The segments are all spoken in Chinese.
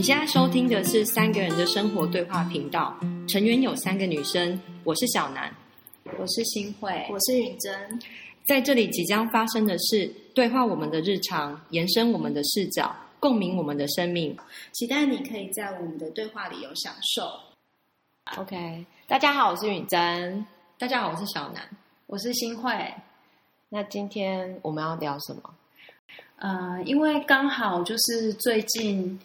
你现在收听的是三个人的生活对话频道，成员有三个女生，我是小南，我是新慧，我是允珍。在这里即将发生的事对话我们的日常，延伸我们的视角，共鸣我们的生命。期待你可以在我们的对话里有享受。OK，大家好，我是允珍。大家好，我是小南。我是新慧。那今天我们要聊什么？呃，因为刚好就是最近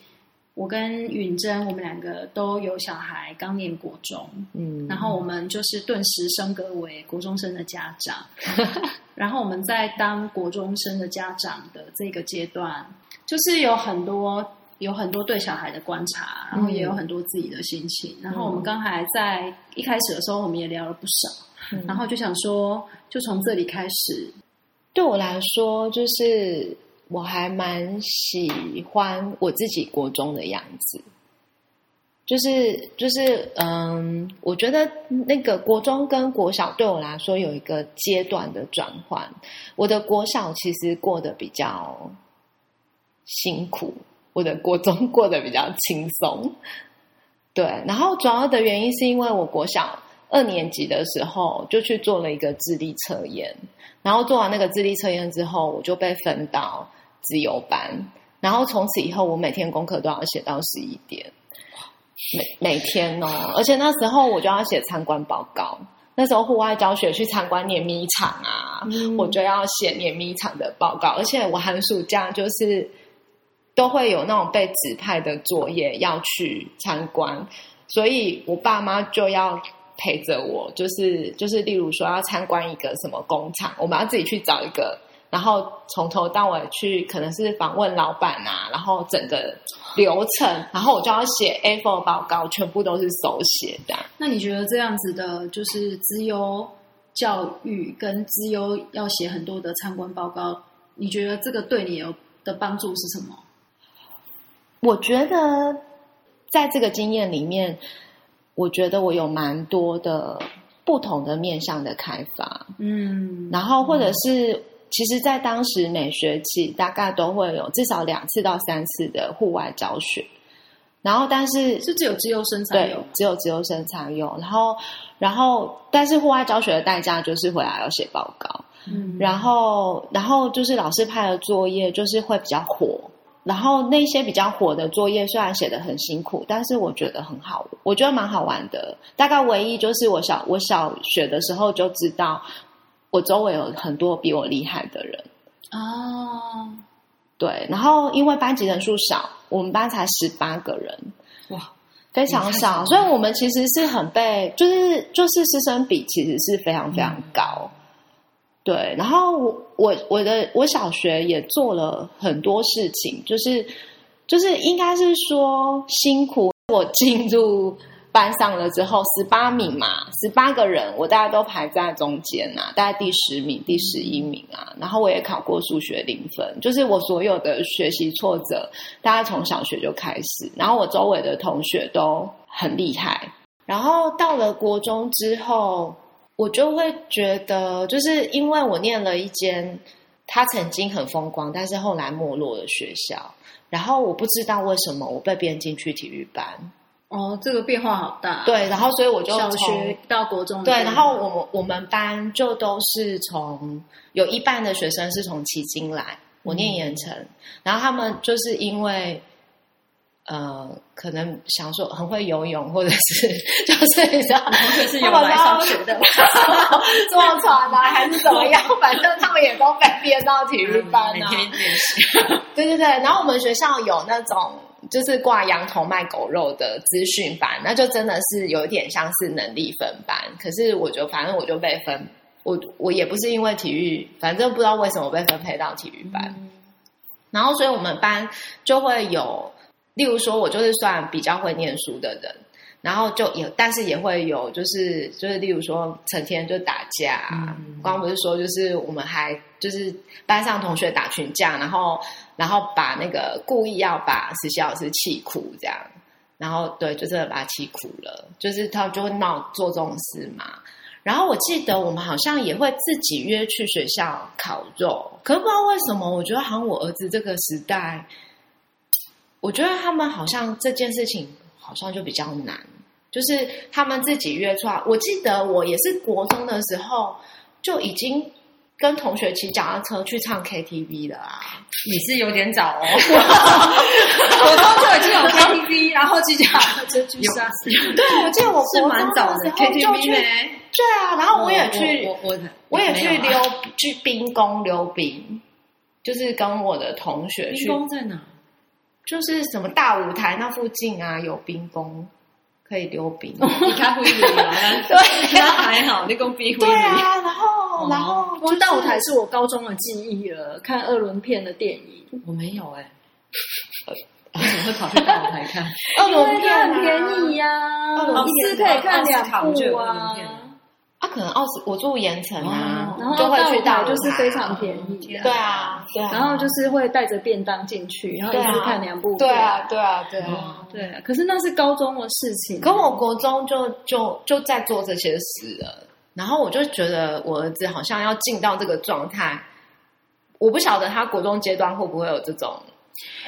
我跟允珍，我们两个都有小孩，刚念国中，嗯，然后我们就是顿时升格为国中生的家长。然后我们在当国中生的家长的这个阶段，就是有很多有很多对小孩的观察，然后也有很多自己的心情。然后我们刚才在一开始的时候，我们也聊了不少。嗯然后就想说，就从这里开始，对我来说，就是我还蛮喜欢我自己国中的样子，就是就是嗯，我觉得那个国中跟国小对我来说有一个阶段的转换。我的国小其实过得比较辛苦，我的国中 过得比较轻松。对，然后主要的原因是因为我国小二年级的时候就去做了一个智力测验，然后做完那个智力测验之后，我就被分到自由班，然后从此以后我每天功课都要写到十一点，每每天哦，而且那时候我就要写参观报告。那时候户外教学去参观碾米厂啊，嗯我就要写碾米厂的报告，而且我寒暑假就是都会有那种被指派的作业要去参观，所以我爸妈就要陪着我，就是就是例如说要参观一个什么工厂，我们要自己去找一个，然后从头到尾去可能是访问老板啊，然后整个流程，然后我就要写 A4 报告，全部都是手写的。那你觉得这样子的，就是资优教育跟资优要写很多的参观报告，你觉得这个对你有的帮助是什么？我觉得在这个经验里面，我觉得我有蛮多的不同的面向的开发，嗯，然后或者是。其实，在当时每学期大概都会有至少两次到三次的户外教学，然后但是是只有自由生才对有，只有自由生才有，然后然后但是户外教学的代价就是回来要写报告，嗯，然后然后就是老师派的作业就是会比较火，然后那些比较火的作业虽然写的很辛苦，但是我觉得很好，我觉得蛮好玩的。大概唯一就是我小我小学的时候就知道，我周围有很多比我厉害的人。哦，对，然后因为班级人数少，我们班才十八个人，哇，非常少所以我们其实是很被，就是就是师生比其实是非常非常高。对，然后我我我的我小学也做了很多事情，就是就是应该是说辛苦。我进入班上了之后，十八名嘛，十八个人，我大家都排在中间啊，大概第十名、第十一名啊。然后我也考过数学零分，就是我所有的学习挫折，大概从小学就开始。然后我周围的同学都很厉害。然后到了国中之后，我就会觉得，就是因为我念了一间他曾经很风光，但是后来没落的学校。然后我不知道为什么我被编进去体育班，哦，这个变化好大，，对，然后所以我就小从学到国中的对，然后我们我们班就都是从有一半的学生是从旗津来，我念盐城，然后他们就是因为呃，可能想说很会游泳，或者是 就是你知道，是他们有来上学的，坐船啊，还是怎么样？反正他们也都被编到体育班啊。对对对，然后我们学校有那种就是挂羊头卖狗肉的资讯班，那就真的是有点像是能力分班。可是我就反正我就被分，我我也不是因为体育，反正不知道为什么被分配到体育班。然后所以我们班就会有，例如说我就是算比较会念书的人。然后就有，但是也会有，就是就是，例如说，成天就打架、啊。嗯刚刚不是说，就是我们还就是班上同学打群架，然后然后把那个故意要把实习老师气哭这样，然后对，就真的把他气哭了，就是他就会闹做这种事嘛。然后我记得我们好像也会自己约去学校烤肉，可是不知道为什么，我觉得好像我儿子这个时代，我觉得他们好像这件事情好像就比较难，就是他们自己约出来。我记得我也是国中的时候就已经跟同学骑脚踏车去唱 KTV 了啊。你是有点早哦，我中就已经有 KTV，然后去讲这句是啊，对，我记得我是国蛮早的 KTV 去，呢。对啊，然后我也去，我我我也去溜去冰宫溜冰，就是跟我的同学去冰，宫在哪？就是什么大舞台那附近啊有冰宫可以溜冰。你开会议啊？对那还好，你讲冰会对啊，然后然后光大舞台是我高中的记忆了，看二轮片的电影，我没有哎，我怎么会跑去大舞台看？二轮片很便宜呀，一次可以看两部啊。啊，可能奥斯我住盐城啊哦，然后就会去大舞台大舞台就是非常便宜，对啊，对啊，然后就是会带着便当进去，然后一次看两部，对啊，，对啊，对啊。哦对啊。可是那是高中的事情，可我国中就就就在做这些事了，然后我就觉得我儿子好像要进到这个状态，我不晓得他国中阶段会不会有这种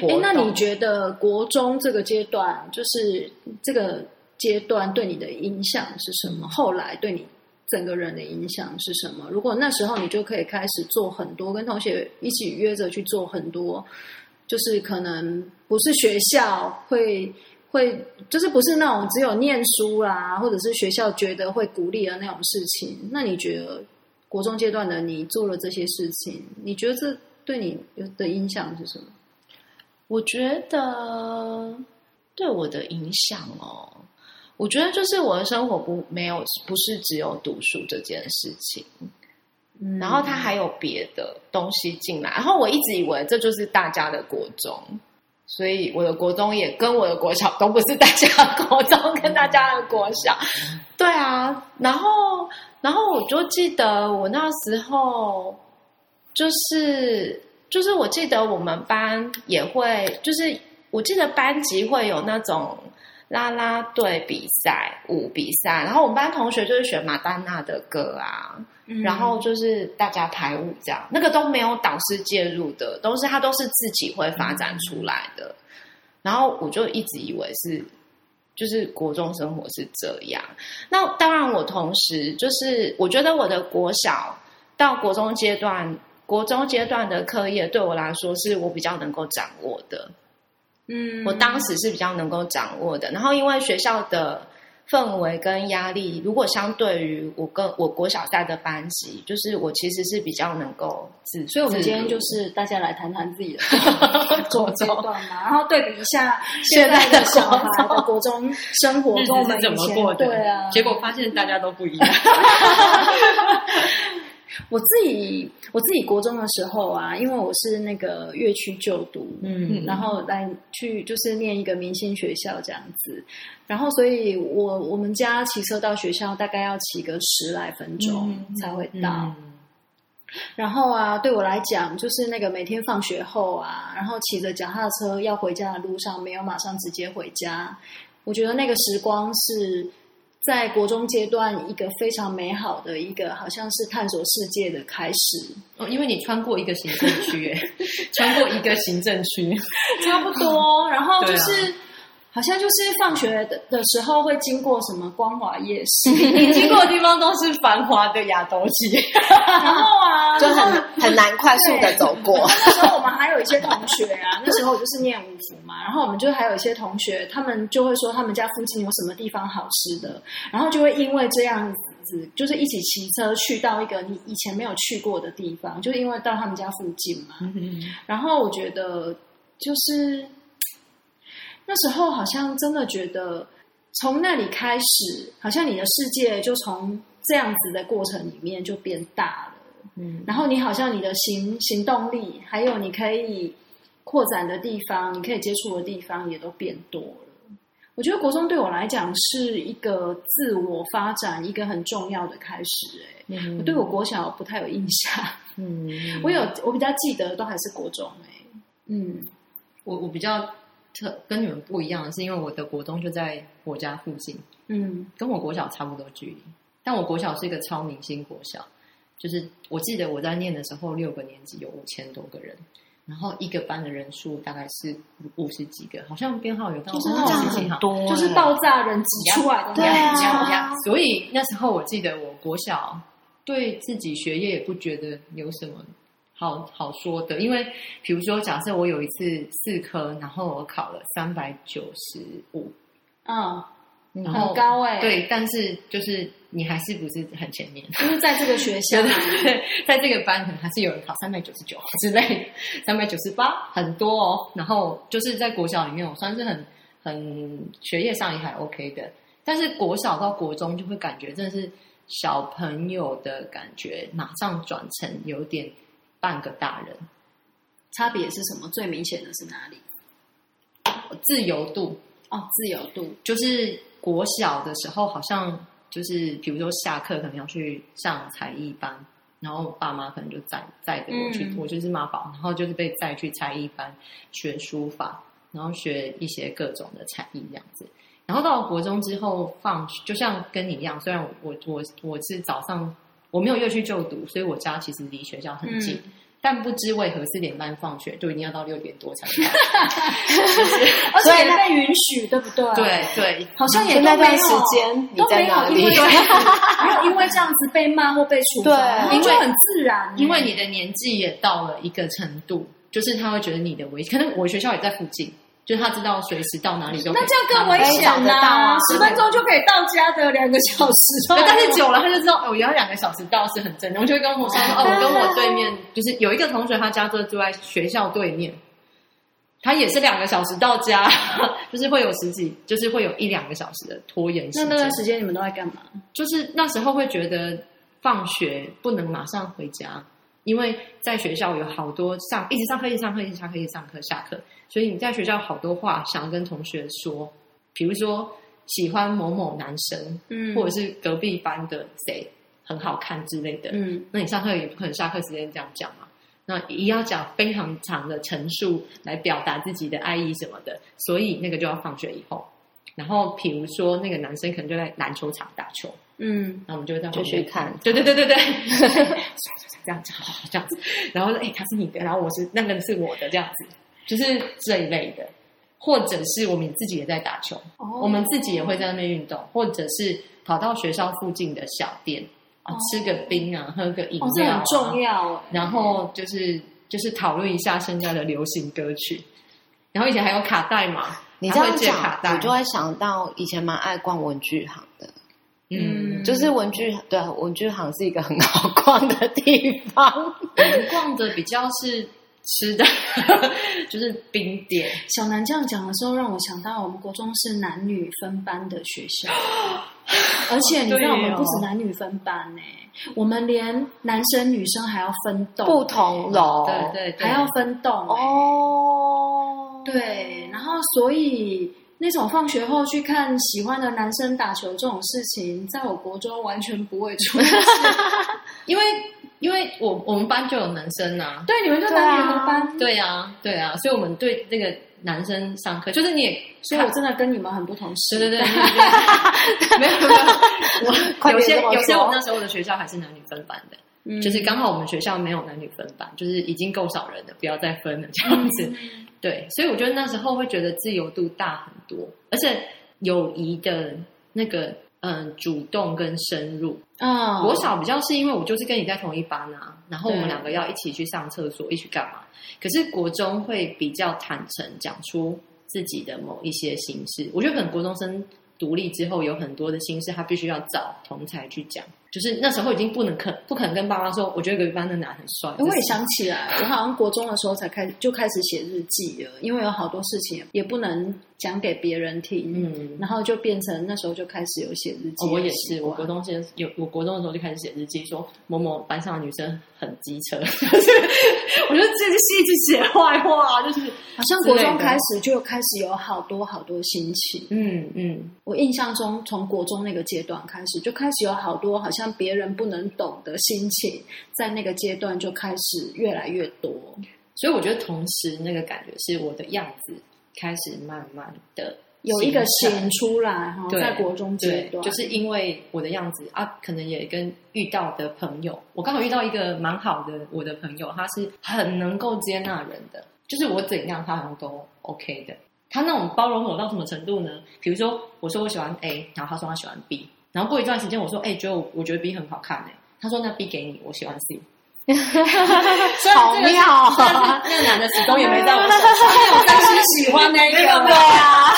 哎。，那你觉得国中这个阶段，就是这个阶段对你的影响是什么？后来对你整个人的影响是什么？如果那时候你就可以开始做很多，跟同学一起约着去做很多，就是可能不是学校会会，就是不是那种只有念书啦，或者是学校觉得会鼓励的那种事情。那你觉得国中阶段的你做了这些事情，你觉得这对你的影响是什么？我觉得对我的影响哦，我觉得就是我的生活不没有不是只有读书这件事情，嗯然后它还有别的东西进来，然后我一直以为这就是大家的国中，所以我的国中也跟我的国小都不是大家的国中跟大家的国小，对啊，然后然后我就记得我那时候就是就是我记得我们班也会，就是我记得班级会有那种啦啦队比赛、舞比赛，然后我们班同学就是选马丹娜的歌啊，嗯然后就是大家排舞这样，那个都没有导师介入的，都是他都是自己会发展出来的。然后我就一直以为是，就是国中生活是这样。那当然，我同时就是我觉得我的国小到国中阶段，国中阶段的课业对我来说是我比较能够掌握的。嗯我当时是比较能够掌握的。然后因为学校的氛围跟压力，如果相对于我跟我国小在的班级，就是我其实是比较能够自，所以我们今天就是大家来谈谈自己的 国中阶国段嘛，然后对比一下现在的的小孩的国中生活日跟我们子怎以前么过的？对啊，结果发现大家都不一样。我自己我自己国中的时候啊，因为我是那个乐区就读，嗯然后来去就是念一个明星学校这样子，然后所以我我们家骑车到学校大概要骑个十来分钟嗯才会到。嗯然后啊，对我来讲，就是那个每天放学后啊，然后骑着脚踏车要回家的路上，没有马上直接回家。我觉得那个时光是在国中阶段一个非常美好的一个，好像是探索世界的开始。哦，因为你穿过一个行政区，哎，穿过一个行政区，差不多。然后就是、好像就是放学的的时候会经过什么光华夜市，你 经过的地方都是繁华的亚东街。然后啊，就很很难快速的走过。那时候我们还有一些同学啊，那时候我就是念五福嘛，然后我们就还有一些同学，他们就会说他们家附近有什么地方好吃的，然后就会因为这样子，就是一起骑车去到一个你以前没有去过的地方，就是因为到他们家附近嘛。然后我觉得就是那时候好像真的觉得从那里开始，好像你的世界就从这样子的过程里面就变大了。嗯，然后你好像你的行行动力，还有你可以扩展的地方，你可以接触的地方也都变多了。我觉得国中对我来讲是一个自我发展一个很重要的开始、欸。嗯我对我国小不太有印象，嗯，我有我比较记得都还是国中哎、嗯我我比较特跟你们不一样的是，因为我的国中就在我家附近，嗯。跟我国小差不多距离，但我国小是一个超明星国小，就是我记得我在念的时候，六个年级有五千多个人，然后一个班的人数大概是五十几个，好像编号有到就是五这样十几号。很多欸，就是爆炸人挤出来的对呀所以那时候我记得我国小对自己学业也不觉得有什么好好说的，因为比如说假设我有一次四科，然后我考了三百九十五，嗯，然后很高哎、，对，但是就是你还是不是很前面。就是在这个学校 对，在这个班可能还是有人考三百九十九之类，三百九十八很多哦。然后就是在国小里面，我算是很很学业上也还 OK 的，但是国小到国中就会感觉真的是小朋友的感觉，马上转成有点半个大人，差别是什么？最明显的是哪里？自由度哦，自由度。就是国小的时候，好像就是比如说下课可能要去上才艺班，然后爸妈可能就载载着我去，嗯我就是妈宝，然后就是被载去才艺班学书法，然后学一些各种的才艺这样子。然后到了国中之后放学，就像跟你一样，虽然我我我是早上我没有乐区就读，所以我家其实离学校很近。嗯但不知为何四点半放学就一定要到六点多才到。而且也被允许，对不对？，对对，好像也那段都没有时间你都没有 因为这样子被骂或被处罚，因为很自然，因为你的年纪也到了一个程度，就是他会觉得你的危，可能我学校也在附近，就是他知道随时到哪里都那这样更危险可以找得到呐、啊十分钟就可以到家的两个小时，对，但是久了他就知道哦，原来两个小时到是很正常。就会跟我说，哦，我跟我对面就是有一个同学，他家就住在学校对面，他也是两个小时到家，就是会有十几，就是会有一两个小时的拖延时间。那那段时间你们都在干嘛？就是那时候会觉得放学不能马上回家，因为在学校有好多上一直上课，一直上课，一直上课，一直上课，下课，所以你在学校好多话想要跟同学说，比如说喜欢某某男生，嗯或者是隔壁班的谁很好看之类的，嗯，那你上课也不可能下课时间这样讲嘛。那也要讲非常长的陈述来表达自己的爱意什么的，所以那个就要放学以后。然后，比如说那个男生可能就在篮球场打球，嗯，那我们就会在旁就边去看。对对对对对，这样子好这样子，然后说哎、他是你的，然后我是那个是我的，这样子，就是这一类的，或者是我们自己也在打球，哦。我们自己也会在那边运动，或者是跑到学校附近的小店啊，吃个冰啊，喝个饮哦，这料、啊很重要。哎。然后就是就是讨论一下现在的流行歌曲，然后以前还有卡带嘛，你这样讲，带，我就会想到以前蛮爱逛文具行的，嗯，就是文具对啊文具行是一个很好逛的地方。我们逛的比较是吃的，就是冰点。小南这样讲的时候，让我想到我们国中是男女分班的学校，而且你知道我们不止男女分班呢、我们连男生女生还要分栋，不同楼，对对对，还要分栋、欸。哦，对，然后所以那种放学后去看喜欢的男生打球这种事情，在我国中完全不会出现。因为因为我我们班就有男生呐、对，你们就男女合班，对啊对啊，所以我们对那个男生上课，就是你也所以我真的跟你们很不同时。对对对，对没有没有，我 有些有些我那时候的学校还是男女分班的，嗯就是刚好我们学校没有男女分班，就是已经够少人了，不要再分了这样子。对，所以我觉得那时候会觉得自由度大很多，而且友谊的那个嗯主动跟深入。啊，国小比较是因为我就是跟你在同一班啊，然后我们两个要一起去上厕所，一起干嘛？可是国中会比较坦诚讲出自己的某一些心事，我觉得可能国中生独立之后有很多的心事，他必须要找同才去讲。就是那时候已经不能可不可能跟爸妈说，我觉得隔壁班的男很帅。我也想起来，我好像国中的时候才开就开始写日记了，因为有好多事情也不能讲给别人听，嗯，然后就变成那时候就开始有写日记、哦，我也是，我国中先有，我国中的时候就开始写日记，说某某班上的女生很机车，就 是我就这是一直写坏话，就是好像国中开始就开始有好多好多心情。嗯嗯，我印象中，从国中那个阶段开始，就开始有好多好像别人不能懂的心情，在那个阶段就开始越来越多。所以我觉得同时那个感觉是我的样子开始慢慢的有一个显出来哈，在国中阶对，段，就是因为我的样子啊，可能也跟遇到的朋友，我刚好遇到一个蛮好的我的朋友，他是很能够接纳人的，就是我怎样他好像都 OK 的。他那种包容我到什么程度呢？比如说我说我喜欢 A，然后他说他喜欢 B，然后过一段时间我说哎，觉得我我觉得 B 很好看哎、他说那 B 给你，我喜欢 C。好妙那个男的始终也没在我身上，因为我当时喜欢那一个。对啊，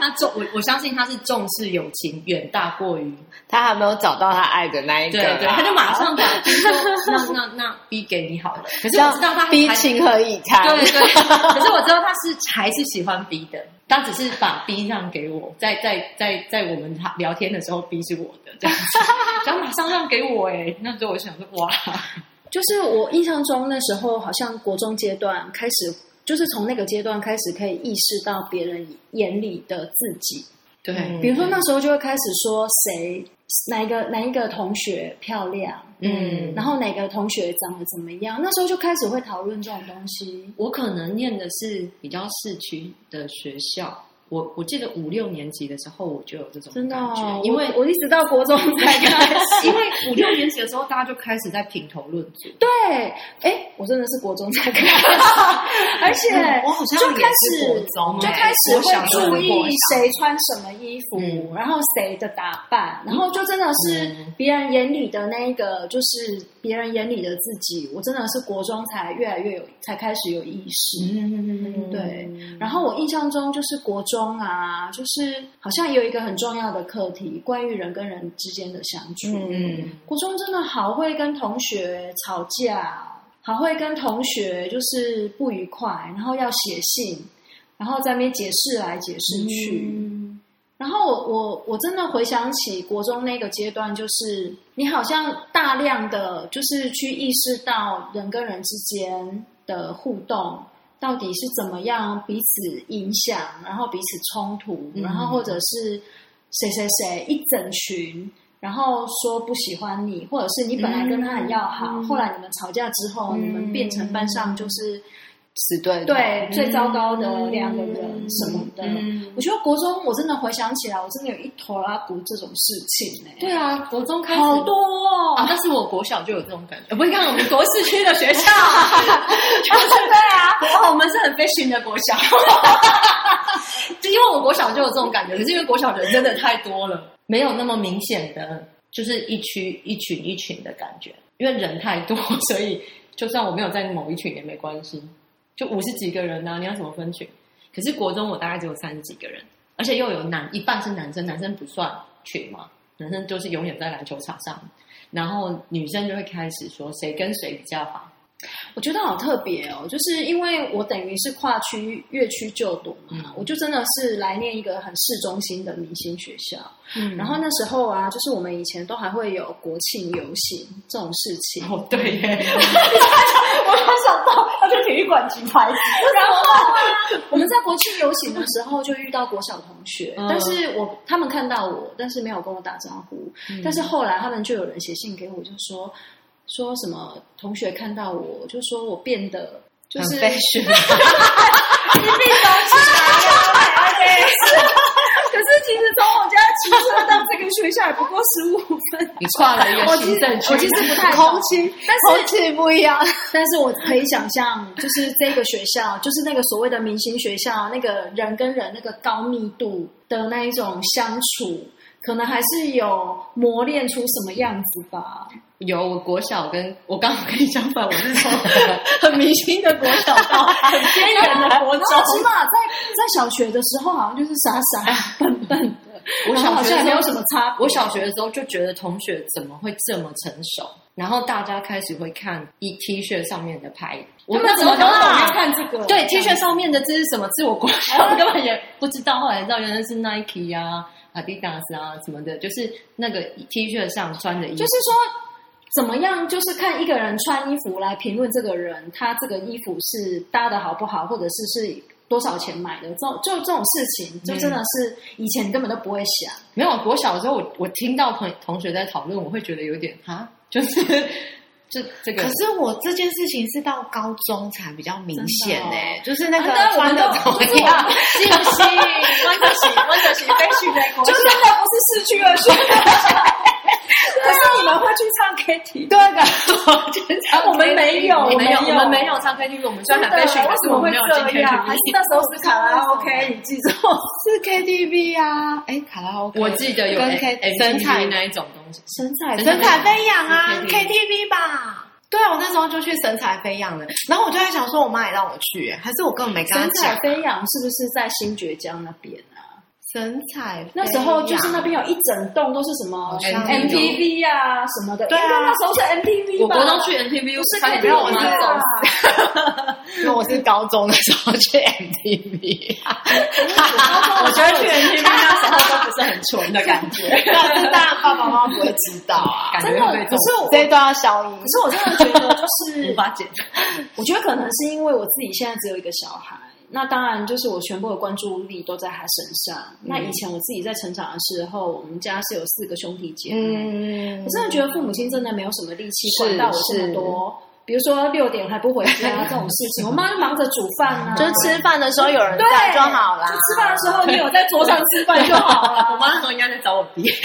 他重我我相信他是重视友情远大过于他还没有找到他爱的那一个啦，对对，他就马上把那那那 B 给你好了。可是我知道他 B 情何以堪？对对，可是我知道他是还是喜欢 B 的，他只是把 B 让给我，在在在在我们聊天的时候，B 是我的这样子，然后马上让给我哎，那时候我想说哇，就是我印象中那时候好像国中阶段开始，就是从那个阶段开始可以意识到别人眼里的自己。对，嗯比如说那时候就会开始说谁哪一个哪一个同学漂亮，嗯，然后哪个同学长得怎么样，那时候就开始会讨论这种东西。我可能念的是比较市区的学校。我我记得五六年级的时候我就有这种真的、感觉哦，因为我我一直到国中才 开始。因为五六年级的时候，大家就开始在评头论足。对，哎，我真的是国中才开始，而且嗯我好像就开始就欸开始会注意谁穿什么衣服，嗯然后谁的打扮，然后就真的是嗯别人眼里的那一个，就是别人眼里的自己。我真的是国中才越来越有，才开始有意识。嗯，对，然后我印象中就是国中啊，就是好像有一个很重要的课题，关于人跟人之间的相处。嗯国中真的好会跟同学吵架，好会跟同学就是不愉快，然后要写信，然后在那边解释来解释去。嗯然后我我我真的回想起国中那个阶段，就是你好像大量的就是去意识到人跟人之间的互动到底是怎么样彼此影响，然后彼此冲突，嗯。然后或者是谁谁谁一整群。然后说不喜欢你，或者是你本来跟他很要好，嗯。后来你们吵架之后，你们变成班上就是死对头对最糟糕的两个人什么的。嗯。我觉得国中我真的回想起来，我真的有一坨拉骨这种事情呢、对啊，国中开始好多哦。啊，但是我国小就有这种感觉，不是看我们国市区的学校，就是对啊，我们是很 fashion 的国小，就因为我国小就有这种感觉，可是因为国小人真的太多了，没有那么明显的，就是一区一群一群的感觉，因为人太多，所以就算我没有在某一群也没关系，就五十几个人呢、你要怎么分群？可是国中我大概只有三十几个人，而且又有男一半是男生，男生不算群嘛，男生就是永远在篮球场上，然后女生就会开始说谁跟谁比较好，我觉得好特别哦，就是因为我等于是跨区越区就读嘛，嗯我就真的是来念一个很市中心的明星学校。嗯然后那时候啊，就是我们以前都还会有国庆游行这种事情。哦对耶，我没想到要去体育馆举牌子，然后啊，我们在国庆游行的时候就遇到国小同学，嗯但是我他们看到我，但是没有跟我打招呼。但是后来他们就有人写信给我，就说说什么同学看到我，就说我变得就很是 fashion，可是其实从我家骑车到这个学校也不过十五分。你跨了一个行政区，我其实不太空懂气，但是空气不一样。但是我可以想象，就是这个学校，就是那个所谓的明星学校，那个人跟人那个高密度的那一种相处，可能还是有磨练出什么样子吧。有我国小跟我刚好跟你相反，我是从很明星的国小到很边缘的国中然。后起码在在小学的时候，好像就是傻傻笨笨的，我好小学没有什么差。我小学的时候就觉得同学怎么会这么成熟，然后大家开始会看一 T 恤上面的牌，我他们怎么都懂要看这个？对 T 恤上面的这是什么字，我国小根本也不知道，后来知道原来是 Nike 啊、Adidas 啊什么的，就是那个 T 恤上穿的衣服，就是说。怎么样？就是看一个人穿衣服来评论这个人，他这个衣服是搭的好不好，或者是是多少钱买的，这种就这种事情，就真的是以前根本都不会想。没有，我小的时候我我听到同同学在讨论，我会觉得有点哈，就是 这这个可是我这件事情是到高中才比较明显真的哦哎、就是那个穿的怎么样？是不是？温德喜，温德喜飞去美国，就是那不是市区的学可是你们会去唱 KTV？对的，我们没有，我们没有，我们没有唱 KTV，我们虽然很被训，为什么会是我们没有进这样？KTV 还是那时候是卡拉 OK？你记住？是 KTV 啊，哎，卡拉 OK，我记得有跟 K 神采那一种东西，神采神采飞扬啊 KTV，KTV 吧。对啊，我那时候就去神采飞扬了，然后我就在想说，我妈也让我去，还是我根本没跟她神采。飞扬是不是在新爵江那边啊？神采那时候就是那边有一整栋都是什么 MTV 啊什么的，对啊。那时候是 MTV 吧？我国中去 MTV 不是差点 KTV 被我妈。因为我是 高中的时候去 MTV，我觉得去 MTV 那时候都不是很纯的感觉，但是大家爸爸妈妈不会知道啊，真的可是我这一段要消音。可。是我真的觉得，就是无法解决。我觉得可能是因为我自己现在只有一个小孩，那当然就是我全部的关注力都在他身上。那以前我自己在成长的时候，我们家是有四个兄弟姐妹，嗯我真的觉得父母亲真的没有什么力气管到我这么多。比如说六点还不回家 这种事情，我妈就忙着煮饭啊，就是吃饭的时候有人对在就好啦。就吃饭的时候你有在桌上吃饭就好了 我了。妈那时候应该在找我爹，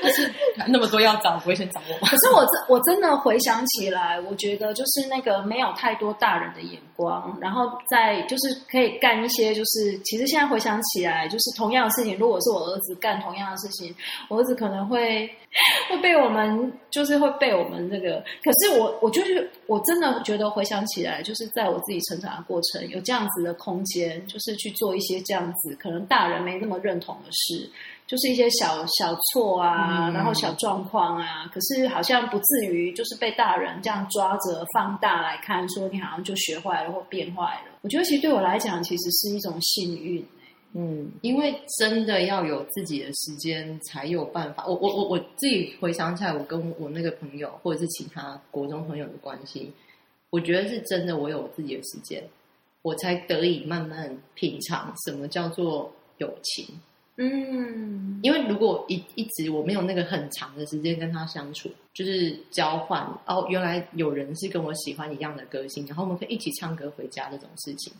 就是那么多要找，不会先找我吗？可是我真我真的回想起来，我觉得就是那个没有太多大人的眼光，然后再就是可以干一些，就是其实现在回想起来，就是同样的事情，如果是我儿子干同样的事情，我儿子可能会 会被我们就是会被我们这个。可是我我就是我真的觉得回想起来，就是在我自己成长的过程，有这样子的空间，就是去做一些这样子可能大人没那么认同的事。就是一些小小错啊，嗯然后小状况啊，可是好像不至于就是被大人这样抓着放大来看，说你好像就学坏了或变坏了。我觉得其实对我来讲，其实是一种幸运。嗯，因为真的要有自己的时间，才有办法。我我我我自己回想起来，我跟我那个朋友或者是其他国中朋友的关系，我觉得是真的，我有自己的时间，我才得以慢慢品尝什么叫做友情。嗯，因为如果一一直我没有那个很长的时间跟他相处，就是交换哦，原来有人是跟我喜欢一样的歌星，然后我们可以一起唱歌回家这种事情。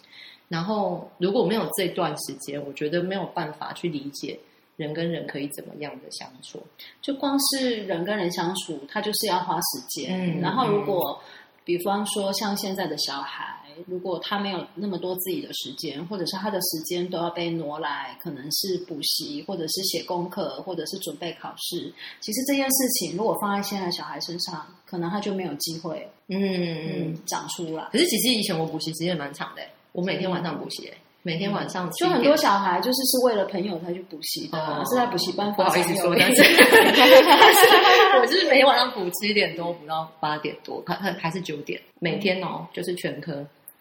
然后如果没有这段时间，我觉得没有办法去理解人跟人可以怎么样的相处。就光是人跟人相处，他就是要花时间。嗯然后如果比方说像现在的小孩，如果他没有那么多自己的时间，或者是他的时间都要被挪来，可能是补习，或者是写功课，或者是准备考试。其实这件事情如果放在现在小孩身上，可能他就没有机会嗯长出来。可是其实以前我补习时间蛮长的，我每天晚上补习，每天晚上就很多小孩就是是为了朋友才去补习的，哦是在补习班不好意思说，但但是 但是 我就是每天晚上补七点多，补到八点多，还还还是九点，每天哦，就是全科，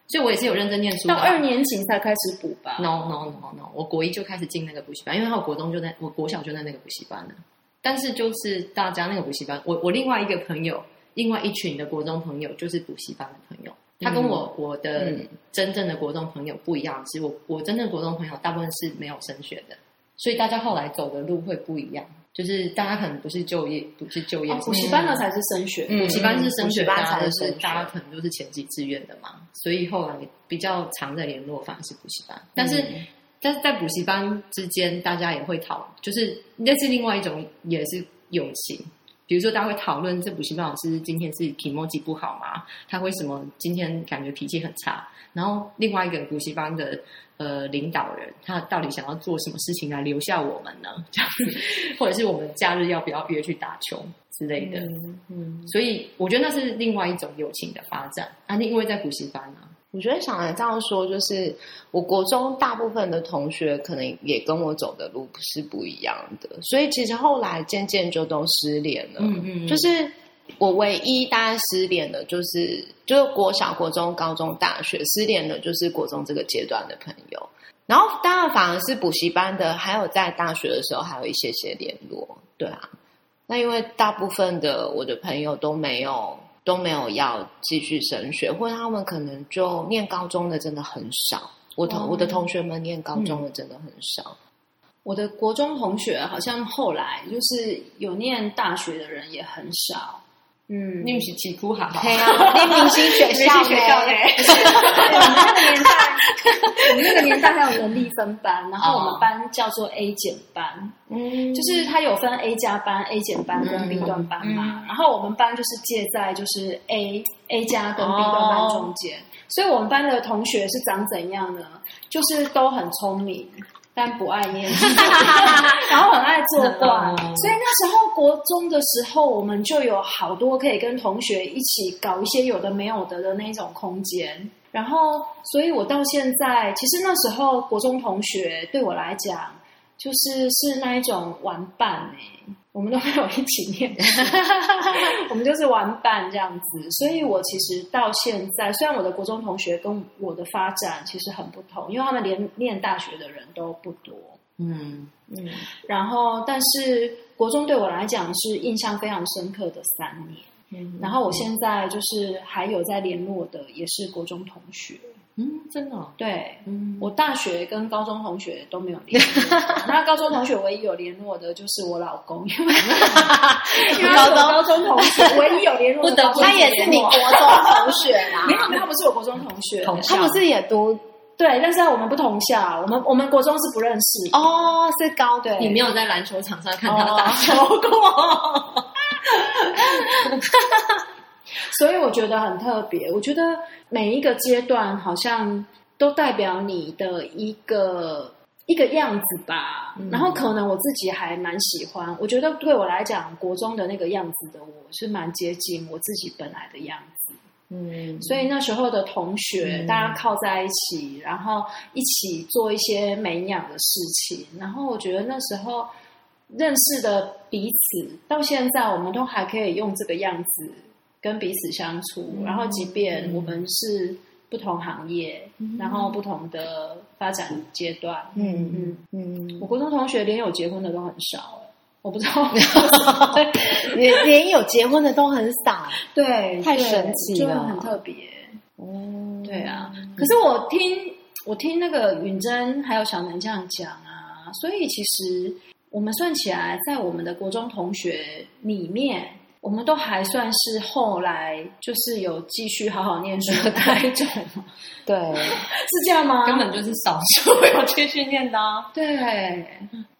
所以我也是有认真念书的。到二年级才开始补吧。no no no no，我国一就开始进那个补习班，因为他国中就在我国小就在那个补习班了。但是就是大家那个补习班，我我另外一个朋友，另外一群的国中朋友就是补习班的朋友。他跟我、我的嗯真正的国中朋友不一样，是我我真正的国中朋友大部分是没有升学的，所以大家后来走的路会不一样。就是大家可能不是就业，不是就业，哦补习班的才是升学。嗯补习班是升学，班大家都是才是大家可能都是前几志愿的嘛，所以后来比较长的联络反而是补习班。但是，嗯但是在补习班之间，大家也会讨，就是那是另外一种也是友情。比如说，大家会讨论这补习班老师今天是 emoji 不好吗？他为什么今天感觉脾气很差？然后另外一个补习班的呃领导人，他到底想要做什么事情来留下我们呢？这样子，或者是我们假日要不要约去打球之类的？嗯嗯，所以我觉得那是另外一种友情的发展啊，因为在补习班啊，我觉得想来这样说，就是我国中大部分的同学可能也跟我走的路是不一样的，所以其实后来渐渐就都失联了。嗯嗯就是我唯一大概失联的，就是就是国小、国中、高中、大学失联的，就是国中这个阶段的朋友。然后当然反而是补习班的，还有在大学的时候还有一些些联络，对啊。那因为大部分的我的朋友都没有都没有要继续升学，或者他们可能就念高中的真的很少。我同、哦我的同学们念高中的真的很少。我的国中同学好像后来就是有念大学的人也很少。嗯，你们是起哭好好，对啊，念明星学校学校呢 呢？我们那个年代，我们那个年代还有能力分班，然后我们班叫做 A 减班，嗯，就是它有分 A 加班、A 减班跟 B 段班嘛。然后我们班就是介在就是 A A 加跟 B 段班中间，所以我们班的同学是长怎样呢？就是都很聪明。但不爱念书，然后很爱作怪，嗯所以那时候国中的时候，我们就有好多可以跟同学一起搞一些有的没有的的那种空间。然后，所以我到现在，其实那时候国中同学对我来讲，就是是那一种玩伴哎、我们都没有一起念书，我们就是玩伴这样子。所以我其实到现在，虽然我的国中同学跟我的发展其实很不同，因为他们连念大学的人都不多。嗯，嗯然后，但是国中对我来讲是印象非常深刻的三年。嗯然后我现在就是还有在联络的，也是国中同学。嗯，真的哦，对。嗯，我大学跟高中同学都没有联络，那高中同学唯一有联络的就是我老公，因为 因为他是我高中同学，唯一有联络的高中他也是你国中同学啦，没有没有，他不是我国中同学，同他不是也读对，但是我们不同校，我们我们国中是不认识。哦，是高对。你没有在篮球场上看他哦。打球过，所以我觉得很特别。我觉得每一个阶段好像都代表你的一个一个样子吧。嗯然后可能我自己还蛮喜欢，我觉得对我来讲，国中的那个样子的我是蛮接近我自己本来的样子。嗯，所以那时候的同学，嗯大家靠在一起，然后一起做一些没营养的事情。然后我觉得那时候认识的彼此，到现在我们都还可以用这个样子跟彼此相处。然后即便我们是不同行业，然后不同的发展阶段，嗯嗯，嗯，我国中同学连有结婚的都很少、欸，我不知道，连连有结婚的都很少，对，太神奇就了很特别。哦，对啊，可是我听我听那个允珍还有小南这样讲啊，所以其实我们算起来，在我们的国中同学里面，我们都还算是后来就是有继续好好念书的 那一种，对，是这样吗？根本就是少数有继续念的啊。对，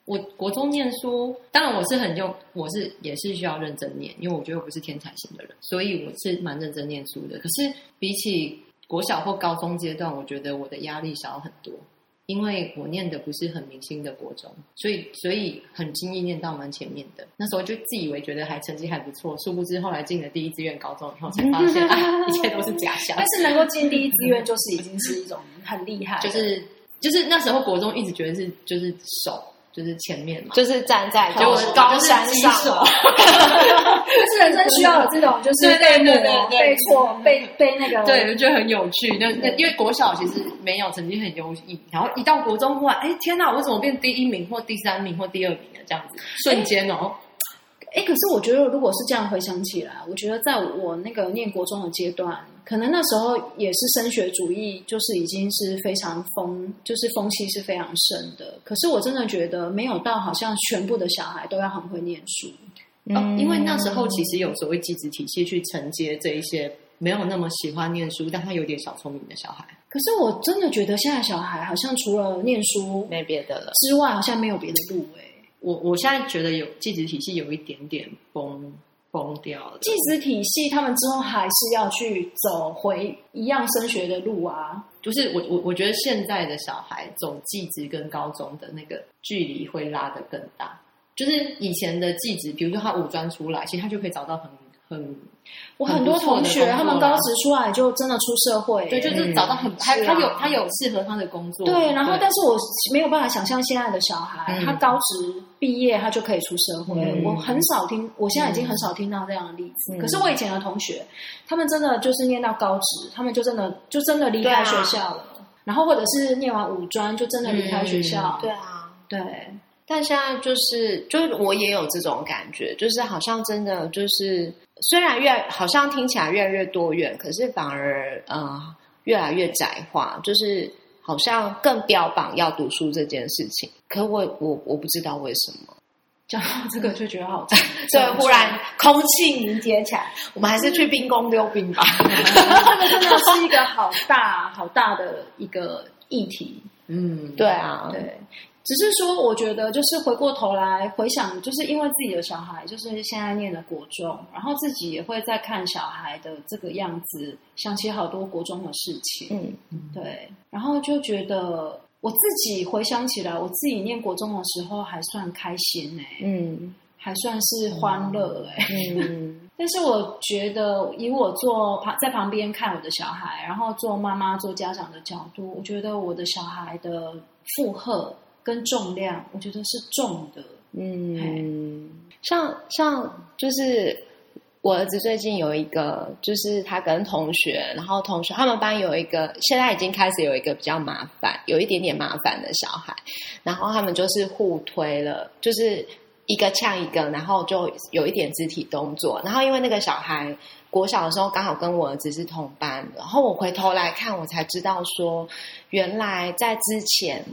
我国中念书，当然我是很用，我是也是需要认真念，因为我觉得我不是天才型的人，所以我是蛮认真念书的。可是比起国小或高中阶段，我觉得我的压力小很多，因为我念的不是很明星的国中，所以所以很轻易念到蛮前面的。那时候就自以为觉得还成绩还不错，殊不知后来进了第一志愿高中以后，才发现、啊、一切都是假象但。是能够进第一志愿，就是已经是一种很厉害，就是就是那时候国中一直觉得是就是手就是前面嘛，就是站在就是高山上就 是人生需要有这种，就是被对对对抹、对对。被错、被被那个对，我觉得很有趣。那那因为国小其实没有成绩很优异，然后一到国中，忽然哎天哪，我怎么变第一名或第三名或第二名了？这样子瞬间哦，哎，可是我觉得，如果是这样回想起来，我觉得在我那个念国中的阶段，可能那时候也是升学主义，就是已经是非常风，就是风气是非常盛的。可是我真的觉得没有到好像全部的小孩都要很会念书。哦因为那时候其实有所谓机制体系去承接这一些没有那么喜欢念书，但他有点小聪明的小孩。可是我真的觉得现在小孩好像除了念书没别的了。之外，好像没有别的路哎、我我现在觉得有寄职体系有一点点崩崩掉了。寄职体系他们之后还是要去走回一样升学的路啊。就是我我我觉得现在的小孩走寄职跟高中的那个距离会拉得更大。就是以前的寄职，比如说他五专出来，其实他就可以找到很很我很多同学，他们高职出来就真的出社会、对，就是找到很他他有他有适合他的工作。对，然后但是我没有办法想象现在的小孩，嗯他高职毕业他就可以出社会。嗯我很少听，我现在已经很少听到这样的例子。嗯可是我以前的同学，他们真的就是念到高职，他们就真的就真的离开学校了。然后或者是念完五专就真的离开学校。对啊，对，但现在就是，就是我也有这种感觉，就是好像真的就是，虽然越好像听起来越来越多元，可是反而呃越来越窄化，就是好像更标榜要读书这件事情。可我我我不知道为什么，讲到这个就觉得好 沉对，重忽然空气凝结起来，我们还是去冰宫溜冰吧。这个真的是一个好大好大的一个议题。嗯，对啊，对，只是说，我觉得就是回过头来回想，就是因为自己的小孩就是现在念的国中，然后自己也会在看小孩的这个样子，想起好多国中的事情。嗯对，然后就觉得我自己回想起来，我自己念国中的时候还算开心哎、嗯。还算是欢乐哎、嗯。但是我觉得，以我做旁在旁边看我的小孩，然后做妈妈、做家长的角度，我觉得我的小孩的负荷跟重量，我觉得是重的。嗯，像像就是我儿子最近有一个，就是他跟同学，然后同学他们班有一个，现在已经开始有一个比较麻烦，有一点点麻烦的小孩，然后他们就是互推了，就是一个呛一个，然后就有一点肢体动作，然后因为那个小孩。国小的时候刚好跟我儿子是同班，然后我回头来看，我才知道说，原来在之前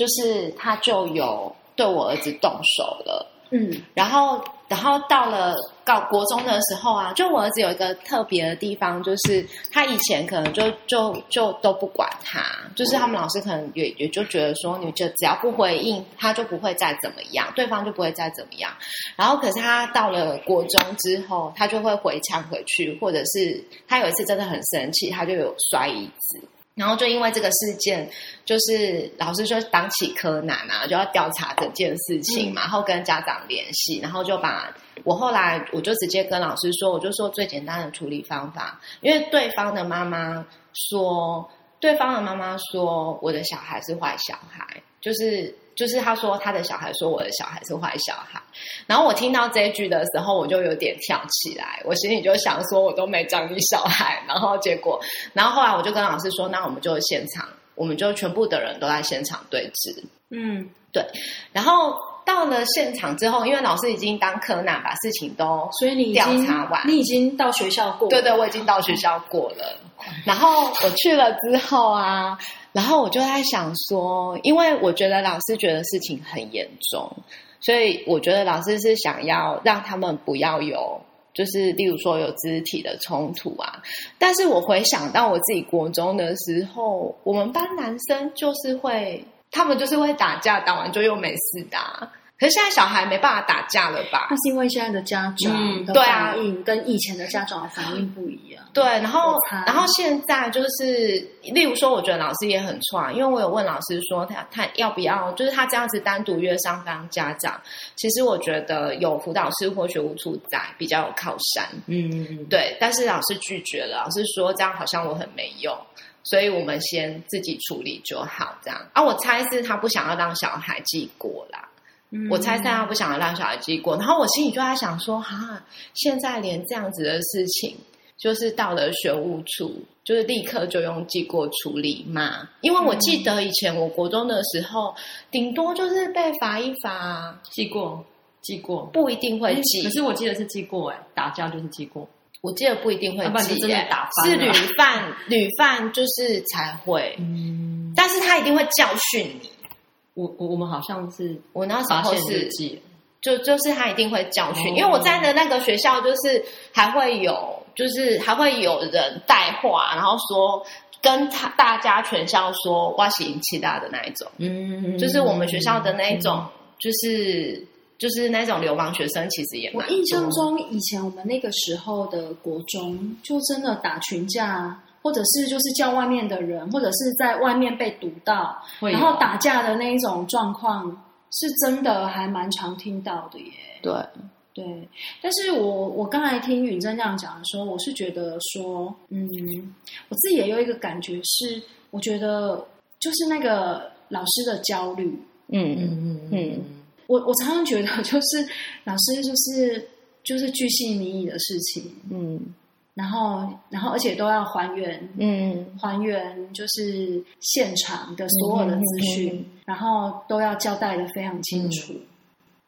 就是他就有对我儿子动手了。嗯然后，然后到了高国中的时候啊，就我儿子有一个特别的地方，就是他以前可能就就就都不管他，就是他们老师可能也也就觉得说，你就只要不回应，他就不会再怎么样，对方就不会再怎么样。然后，可是他到了国中之后，他就会回呛回去，或者是他有一次真的很生气，他就有摔椅子。然后就因为这个事件，就是老师就当起柯南啊，就要调查整件事情嘛，然后跟家长联系，然后就把我后来我就直接跟老师说，我就说最简单的处理方法，因为对方的妈妈说，对方的妈妈说我的小孩是坏小孩，就是就是他说他的小孩说我的小孩是坏小孩，然后我听到这一句的时候，我就有点跳起来，我心里就想说我都没长你小孩，然后结果，然后后来我就跟老师说，那我们就现场，我们就全部的人都在现场对峙，嗯。对然后到了现场之后，因为老师已经当柯南把事情都所以你已调查完你已经到学校过了，对对，我已经到学校过了。然后我去了之后啊，然后我就在想说，因为我觉得老师觉得事情很严重，所以我觉得老师是想要让他们不要有。就是，例如说有肢体的冲突啊，但是我回想到我自己国中的时候，我们班男生就是会，他们就是会打架，打完就又没事打、可是现在小孩没办法打架了吧？那是因为现在的家长的嗯对啊跟以前的家长的反应不一样。对，然后然后现在就是，例如说，我觉得老师也很错啊，因为我有问老师说他他要不要，就是他这样子单独约上当家长，其实我觉得有辅导师或学务处在比较有靠山，嗯嗯对，但是老师拒绝了，老师说这样好像我很没用，所以我们先自己处理就好，这样啊，我猜是他不想要让小孩记过啦。嗯我猜是他不想要让小孩记过，然后我心里就在想说，哈，现在连这样子的事情，就是到了学务处，就是立刻就用记过处理嘛。因为我记得以前我国中的时候，顶多就是被罚一罚，记过记过，不一定会记。可是我记得是记过哎，打架就是记过，我记得不一定会记是了屡犯，屡犯就是才会，嗯，但是他一定会教训你。我我我们好像是我那时候是，就就是他一定会教训，哦因为我在的那个学校就是还会有，就是还会有人带话，然后说跟他大家全校说哇喜迎其大的那一种，嗯就是我们学校的那一种，就是就是那种流氓学生，其实也我印象中，以前我们那个时候的国中，就真的打群架，或者是就是叫外面的人，或者是在外面被堵到，然后打架的那一种状况，是真的还蛮常听到的耶。对，对，但是我我刚才听允珍这样讲的时候，我是觉得说，嗯，我自己也有一个感觉是，我觉得就是那个老师的焦虑，嗯嗯嗯嗯。嗯。我我常常觉得就是老师就是就是巨细靡遗的事情，嗯然后然后而且都要还原嗯。还原就是现场的所有的资讯，嗯然后都要交代的非常清楚。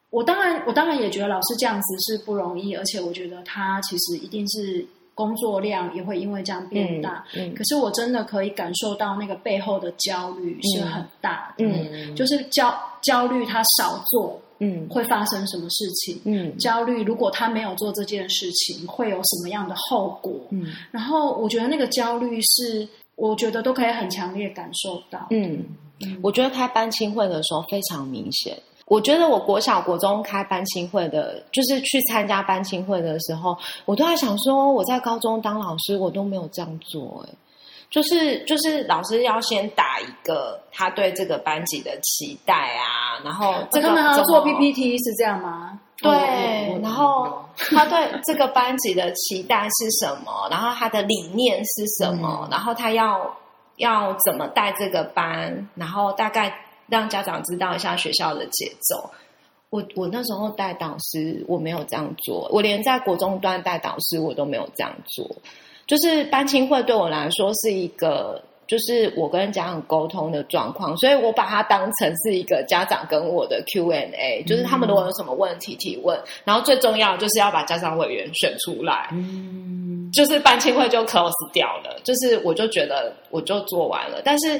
我当然，我当然也觉得老师这样子是不容易，而且我觉得他其实一定是工作量也会因为这样变大。嗯可是我真的可以感受到那个背后的焦虑是很大的，嗯。就是焦焦虑他少做嗯会发生什么事情，嗯焦虑如果他没有做这件事情会有什么样的后果。嗯然后我觉得那个焦虑是，我觉得都可以很强烈感受到。嗯，我觉得开班亲会的时候非常明显。我觉得我国小、国中开班亲会的，就是去参加班亲会的时候，我都在想说，我在高中当老师，我都没有这样做、欸。就是就是老师要先打一个他对这个班级的期待啊，然后这个做 PPT 是这样吗？对我，然后他对这个班级的期待是什么？然后他的理念是什么？嗯然后他要要怎么带这个班？然后大概让家长知道一下学校的节奏。我我那时候带导师，我没有这样做，我连在国中端带导师我都没有这样做。就是班亲会对我来说是一个，就是我跟家长沟通的状况，所以我把它当成是一个家长跟我的 Q&A，就是他们如果有什么问题提问，然后最重要就是要把家长委员选出来，嗯，就是班亲会就 close 掉了，就是我就觉得我就做完了，但是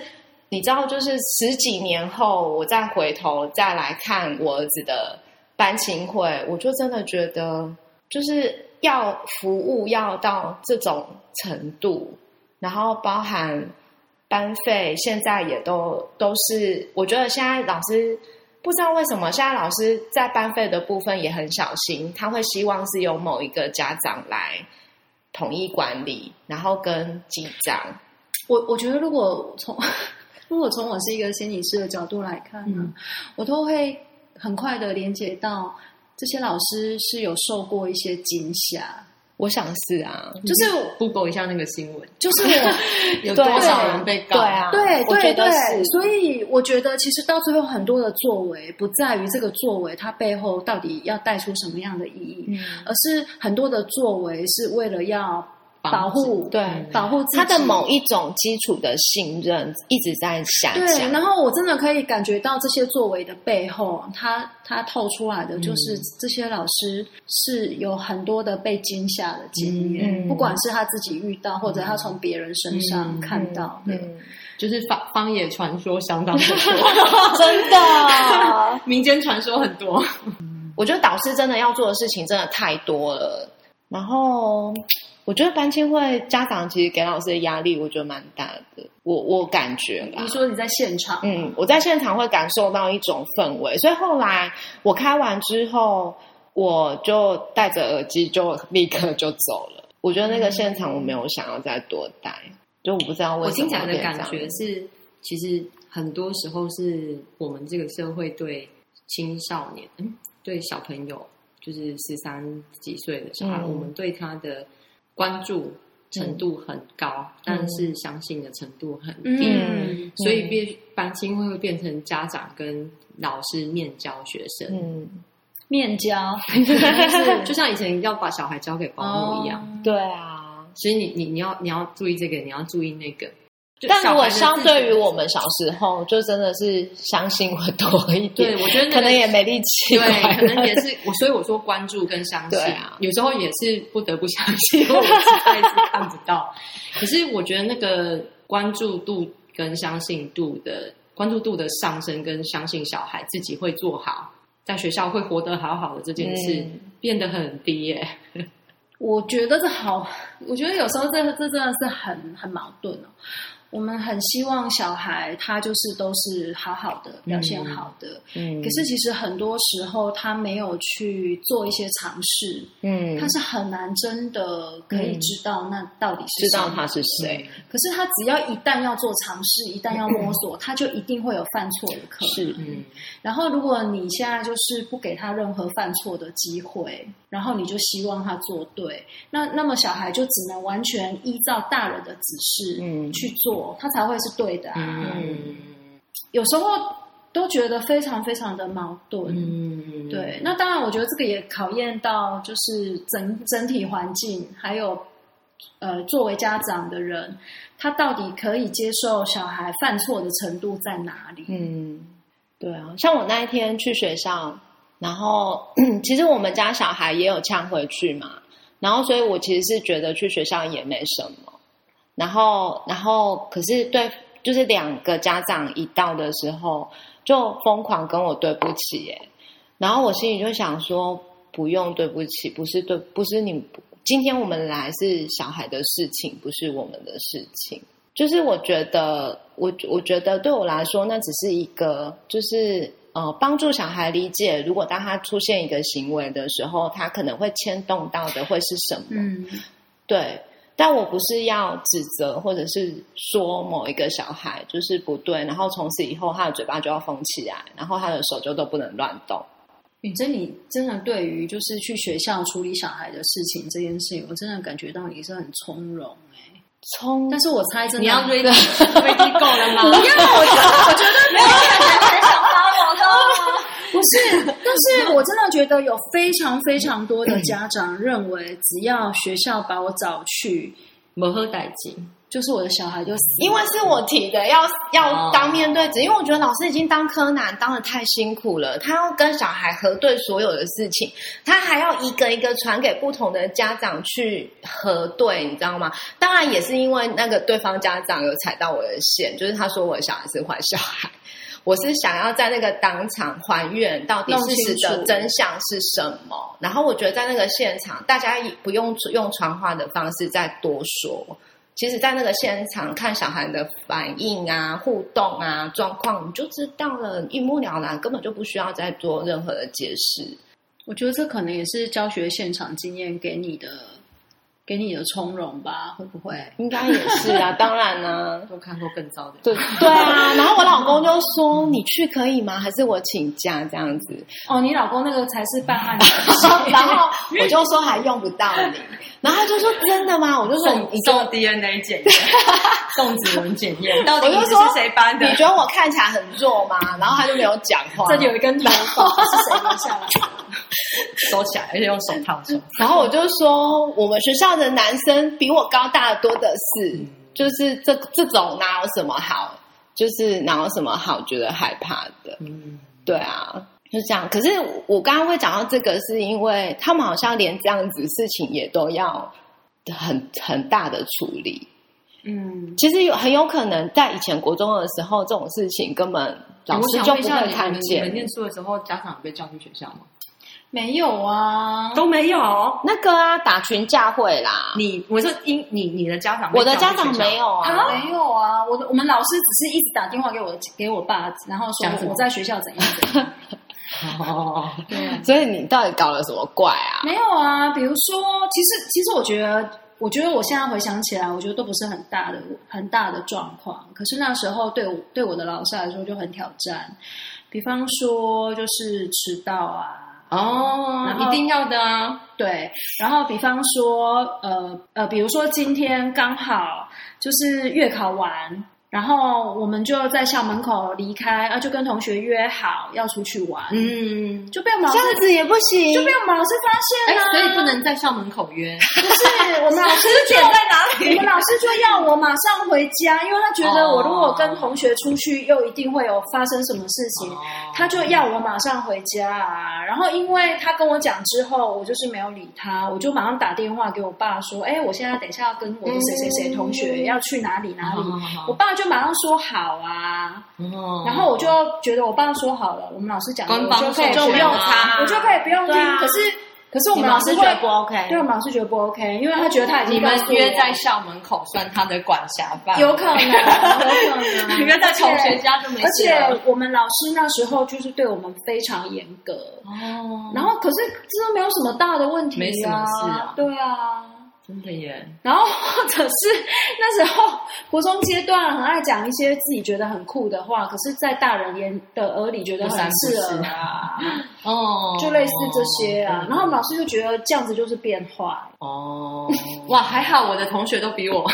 你知道，就是十几年后我再回头再来看我儿子的班亲会，我就真的觉得就是要服务要到这种程度，然后包含班费，现在也都都是，我觉得现在老师。不知道为什么，现在老师在班费的部分也很小心，他会希望是由某一个家长来统一管理，然后跟记账。我我觉得，如果从 如果从我是一个心理师的角度来看呢，嗯我都会很快的连接到这些老师是有受过一些惊吓，我想是啊，就是 Google 一下那个新闻，就是我 有多少人被告？对啊，对对对所以我觉得其实到最后很多的作为不在于这个作为它背后到底要带出什么样的意义，嗯，而是很多的作为是为了要保护对保护自己他的某一种基础的信任一直在下对，然后我真的可以感觉到这些作为的背后，他他透出来的就是这些老师是有很多的被惊吓的经验，嗯不管是他自己遇到，或者他从别人身上看到的。嗯，就是方方野传说相当的多 真的，民间传说很多。我觉得导师真的要做的事情真的太多了。然后，我觉得班亲会家长其实给老师的压力，我觉得蛮大的。我我感觉啦你，说你在现场，嗯，我在现场会感受到一种氛围，所以后来我开完之后，我就戴着耳机就立刻就走了。我觉得那个现场我没有想要再多待，就我不知道为什么我听起来的感觉是，其实很多时候是我们这个社会对青少年，嗯，对小朋友，就是十三几岁的小孩，嗯我们对他的关注程度很高，但是相信的程度很低，嗯，所以变班亲会会变成家长跟老师面教学生，嗯，面交，就是就像以前要把小孩交给保姆一样。哦。对啊。所以你你你要你要注意这个，你要注意那个。就但如果相对于我们小时候，就真的是相信会多一点，对，我觉得、那个、可能也没力气对，可能也是我，所以我说关注跟相信，啊有时候也是不得不相信，因为我实在是看不到。可是我觉得那个关注度跟相信度的关注度的上升，跟相信小孩自己会做好，在学校会活得好好的这件事，嗯。变得很低耶、我觉得这好，我觉得有时候这这真的是很很矛盾哦。我们很希望小孩他就是都是好好的表现好的，嗯，可是其实很多时候他没有去做一些尝试，嗯，他是很难真的可以知道那到底是知道他是谁，可是他只要一旦要做尝试，一旦要摸索，他就一定会有犯错的可能。是嗯，然后，如果你现在就是不给他任何犯错的机会，然后你就希望他做对，那那么小孩就只能完全依照大人的指示嗯去做，他才会是对的啊。嗯有时候都觉得非常非常的矛盾。嗯，对，那当然，我觉得这个也考验到就是整整体环境，还有呃，作为家长的人，他到底可以接受小孩犯错的程度在哪里？嗯，对啊，像我那一天去学校，然后 其实我们家小孩也有呛回去嘛，然后所以我其实是觉得去学校也没什么，然后然后可是对，就是两个家长一到的时候就疯狂跟我对不起耶，然后我心里就想说不用对不起，不是对，不是你今天我们来是小孩的事情，不是我们的事情。就是我觉得，我我觉得对我来说，那只是一个，就是呃，帮助小孩理解，如果当他出现一个行为的时候，他可能会牵动到的会是什么？嗯，对。但我不是要指责或者是说某一个小孩就是不对，然后从此以后他的嘴巴就要封起来，然后他的手就都不能乱动。允珍，你真的对于就是去学校处理小孩的事情这件事情，我真的感觉到你是很从容哎、冲，但是我猜真的你要 ready ready 够了吗？不要，我觉得我觉得没有 很想发我的，不是，但是我真的觉得有非常非常多的家长认为，只要学校把我找去，没喝代金，就是我的小孩就死，因为是我提的，要要哦当面对质，因为我觉得老师已经当柯南当的太辛苦了，他要跟小孩核对所有的事情，他还要一个一个传给不同的家长去核对，你知道吗？当然也是因为那个对方家长有踩到我的线，就是他说我的小孩是坏小孩。我是想要在那个当场还原到底事实的真相是什么，然后我觉得在那个现场，大家也不用用传话的方式再多说，其实，在那个现场看小孩的反应啊、互动啊、状况，你就知道了，一目了然，根本就不需要再做任何的解释。我觉得这可能也是教学现场经验给你的，给你的从容吧？会不会？应该也是啊，当然呢、都看过更糟的。对对啊。然后我老公就说：“你去可以吗？还是我请假这样子哦，你老公那个才是办案的？” 然后我就说还用不到你，然后他就说：“真的吗？”我就说：“送你就送 DNA 检验，送指纹检验，到底你是我就说谁搬的你？觉得我看起来很弱吗？”然后他就没有讲话。这里有一根头发是谁留下来的？收起来，而且用手套收。然后我就说，我们学校的男生比我高大的多的是，就是这这种哪有什么好，就是哪有什么好觉得害怕的？嗯，对啊，就这样。可是我刚刚会讲到这个，是因为他们好像连这样子事情也都要很很大的处理。嗯，其实有很有可能在以前国中的时候，这种事情根本老师就不会看你们见。念书的时候，家长有被叫去学校吗？没有啊，都没有。那个啊，打群架会啦，你我是因你你的家长我的家长没有啊。没有啊，我的我们老师只是一直打电话给我给我爸，然后说我在学校怎样怎样。哦，对啊，所以你到底搞了什么怪啊？没有啊，比如说，其实其实我觉得，我觉得我现在回想起来，我觉得都不是很大的很大的状况。可是那时候对我对我的老师来说就很挑战，比方说就是迟到啊，哦一定要的啊。对，然后比方说，呃呃，比如说今天刚好就是月考完，然后我们就在校门口离开，啊，就跟同学约好要出去玩，嗯，就被我们老师这样子也不行，就被我们老师发哎现了、，所以不能在校门口约。不是 我们老师就点在哪里？我们老师就要我马上回家，因为他觉得我如果跟同学出去，又一定会有发生什么事情，他就要我马上回家啊。然后因为他跟我讲之后，我就是没有理他，我就马上打电话给我爸说：“哎，我现在等一下要跟我的谁谁谁同学要去哪里哪里。我爸就马上说好啊，哦。然后我就觉得我爸说好了，我们老师讲的，我就可以不用他。我就可以不用听。啊。可是可是我你们老师觉得不 OK？对我们老师觉得不 OK，因为他觉得他已经你们约在校门口算他的管辖范，有可能，有可能。约在同学家就没事而且。我们老师那时候就是对我们非常严格，哦。然后可是这都没有什么大的问题、啊，没什么事啊。对啊。真的耶，然后或者是那时候国中阶段很爱讲一些自己觉得很酷的话，可是，在大人眼的耳里觉得很刺耳啊，哦，就类似这些啊。然后老师就觉得这样子就是变坏，哦，哇，还好我的同学都比我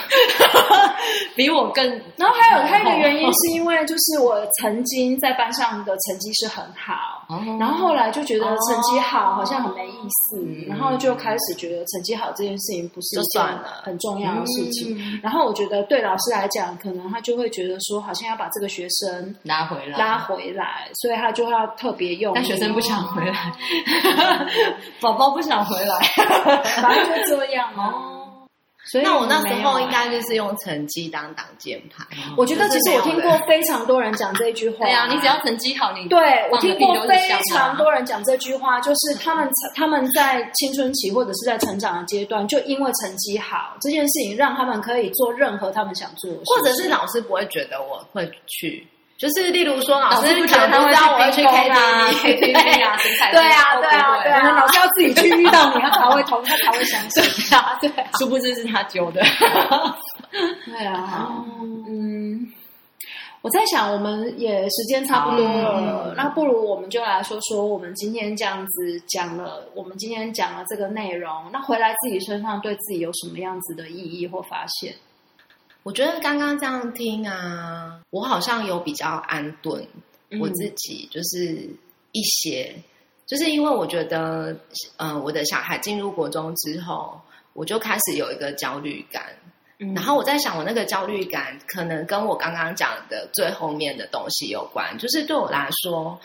比我更，然后还有还有一个原因是因为就是我曾经在班上的成绩是很好，哦然后后来就觉得成绩好好像很没意思，嗯然后就开始觉得成绩好这件事情不是一件很重要的事情。嗯然后我觉得对老师来讲，可能他就会觉得说，好像要把这个学生拉回来，拉回来，所以他就要特别用。但学生不想回来，宝宝不想回来。反正就这样哦哦。所以那我那时候应该就是用成绩当挡箭牌。我觉得其实我听过非常多人讲这句话。对啊，你只要成绩好，你对我听过非常多人讲这句话，就是他们他们在青春期或者是在成长的阶段，就因为成绩好这件事情，让他们可以做任何他们想做的事，或者是老师不会觉得我会去，就是例如说老老师不师可能觉得他会不知道我要去去 KTV KTV 啊，对啊对啊对啊老师 要自己去遇到你，他才会同他才会相信。对 啊对啊，殊不知是他揪的。对啊，嗯，我在想，我们也时间差不多了，那不如我们就来说说我们今天这样子讲了，我们今天讲了这个内容，那回来自己身上对自己有什么样子的意义或发现？我觉得刚刚这样听啊，我好像有比较安顿，嗯。我自己就是一些，就是因为我觉得，呃，我的小孩进入国中之后，我就开始有一个焦虑感，嗯。然后我在想，我那个焦虑感可能跟我刚刚讲的最后面的东西有关，就是对我来说，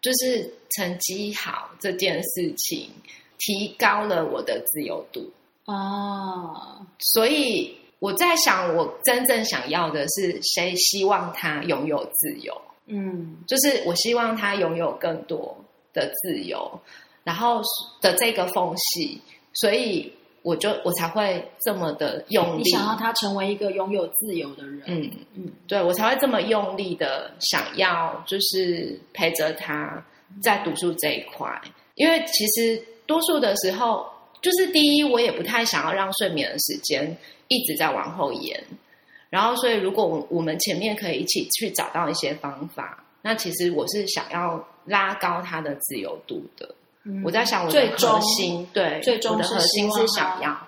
就是成绩好这件事情提高了我的自由度，啊，所以我在想，我真正想要的是谁希望他拥有自由，嗯就是我希望他拥有更多的自由，然后的这个缝隙，所以我就我才会这么的用力，你想要他成为一个拥有自由的人，嗯。嗯对我才会这么用力的想要，就是陪着他在读书这一块。因为其实多数的时候，就是第一，我也不太想要让睡眠的时间一直在往后延。然后，所以如果我我们前面可以一起去找到一些方法，那其实我是想要拉高他的自由度的。嗯我在想我的核心，对，最终我的核心是想要，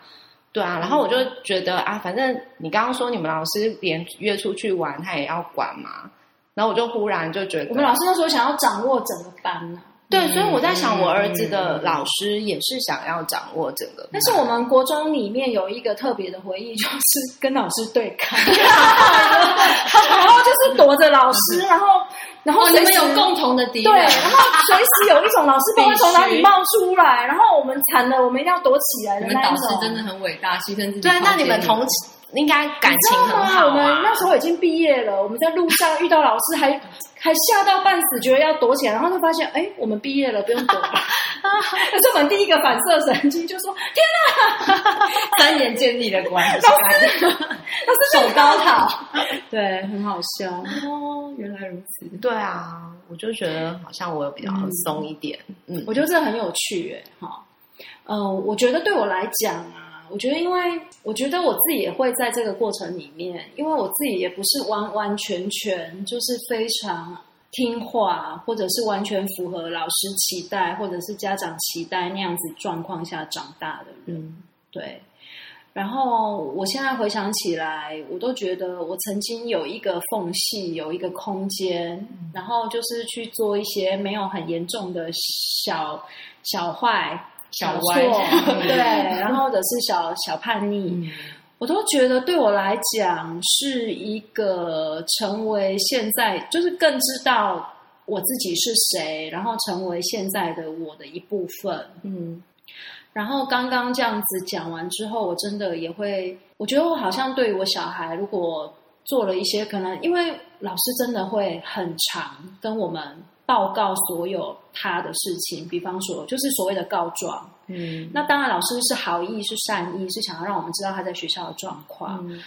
对啊。然后我就觉得啊，反正你刚刚说你们老师连约出去玩他也要管嘛，然后我就忽然就觉得，我们老师那时候想要掌握整个班呢、对，所以我在想，嗯我儿子的老师也是想要掌握这个，但是我们国中里面有一个特别的回忆，就是跟老师对抗，然后就是躲着老师，然后然后哦，你们有共同的敌对，然后随时有一种老师不知道从哪里冒出来，然后我们惨了，我们一定要躲起来的你们导那一种。师真的很伟大，牺牲自己。对，那你们同应该感情很啊，好我们啊。那时候已经毕业了，我们在路上遇到老师还 还吓到半死，觉得要躲起来，然后就发现，哎，我们毕业了，不用躲了。可是我们第一个反射神经就说：“天 三年建立的关系，老师手高讨。对，很好笑。哦，原来如此。对啊，我就觉得好像我有比较松一点，嗯，我觉得这很有趣，哎，哈，嗯，我觉得对我来讲啊，我觉得因为我觉得我自己也会在这个过程里面，因为我自己也不是完完全全就是非常听话，或者是完全符合老师期待或者是家长期待那样子状况下长大的人，嗯对。然后我现在回想起来，我都觉得我曾经有一个缝隙，有一个空间，然后就是去做一些没有很严重的小小坏、错，小错 对，然后或者是小小叛逆，嗯，我都觉得对我来讲是一个成为现在，就是更知道我自己是谁，然后成为现在的我的一部分。嗯。然后刚刚这样子讲完之后，我真的也会，我觉得我好像对于我小孩，如果做了一些可能，因为老师真的会很长跟我们报告所有他的事情，比方说就是所谓的告状。嗯那当然，老师是好意，是善意，是想要让我们知道他在学校的状况。嗯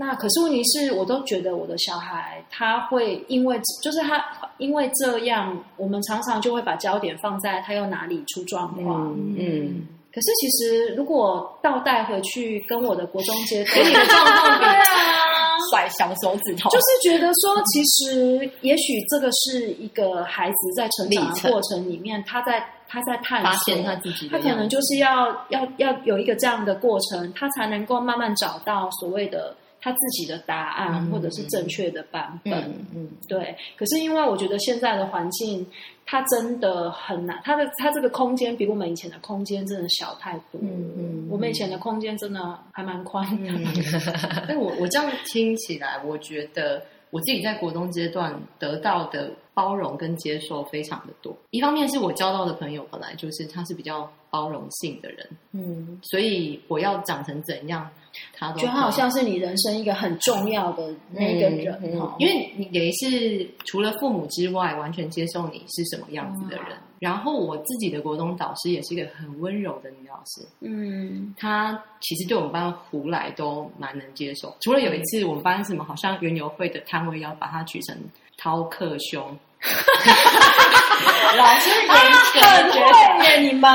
那可是问题是，我都觉得我的小孩他会因为就是他因为这样，我们常常就会把焦点放在他又哪里出状况。嗯嗯，可是其实如果倒带回去跟我的国中阶段，给你的状况比对啊，甩小手指头，就是觉得说，其实也许这个是一个孩子在成长的过程里面，他在他在探发索现他自己他。可能就是要要要有一个这样的过程，他才能够慢慢找到所谓的他自己的答案，嗯或者是正确的版本。嗯嗯对，可是因为我觉得现在的环境，它真的很难，它的它这个空间比我们以前的空间真的小太多。嗯嗯我们以前的空间真的还蛮宽的。嗯，但我我这样听起来，我觉得我自己在国中阶段得到的包容跟接受非常的多。一方面是我交到的朋友本来就是他是比较包容性的人，嗯所以我要长成怎样，他都就他好像是你人生一个很重要的那个人嗯嗯哈、因为你也是除了父母之外，完全接受你是什么样子的人。然后我自己的国中导师也是一个很温柔的女老师，嗯她其实对我们班胡来都蛮能接受。除了有一次我们班什么好像园游会的摊位要把它取成饕客兄，老师也很会耶，你们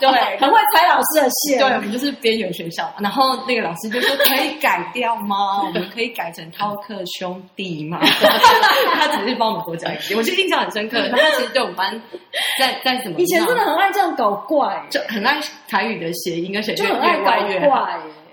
对很会踩老师的线。对，我们就是边缘学校。然后那个老师就说：“可以改掉吗？我们可以改成饕客兄弟吗？” 他只是帮我们多讲一点，我就印象很深刻。他其实对我们班在在怎么以前真的很爱这样搞怪，就很爱台语的谐音，而且越就很爱。搞怪耶。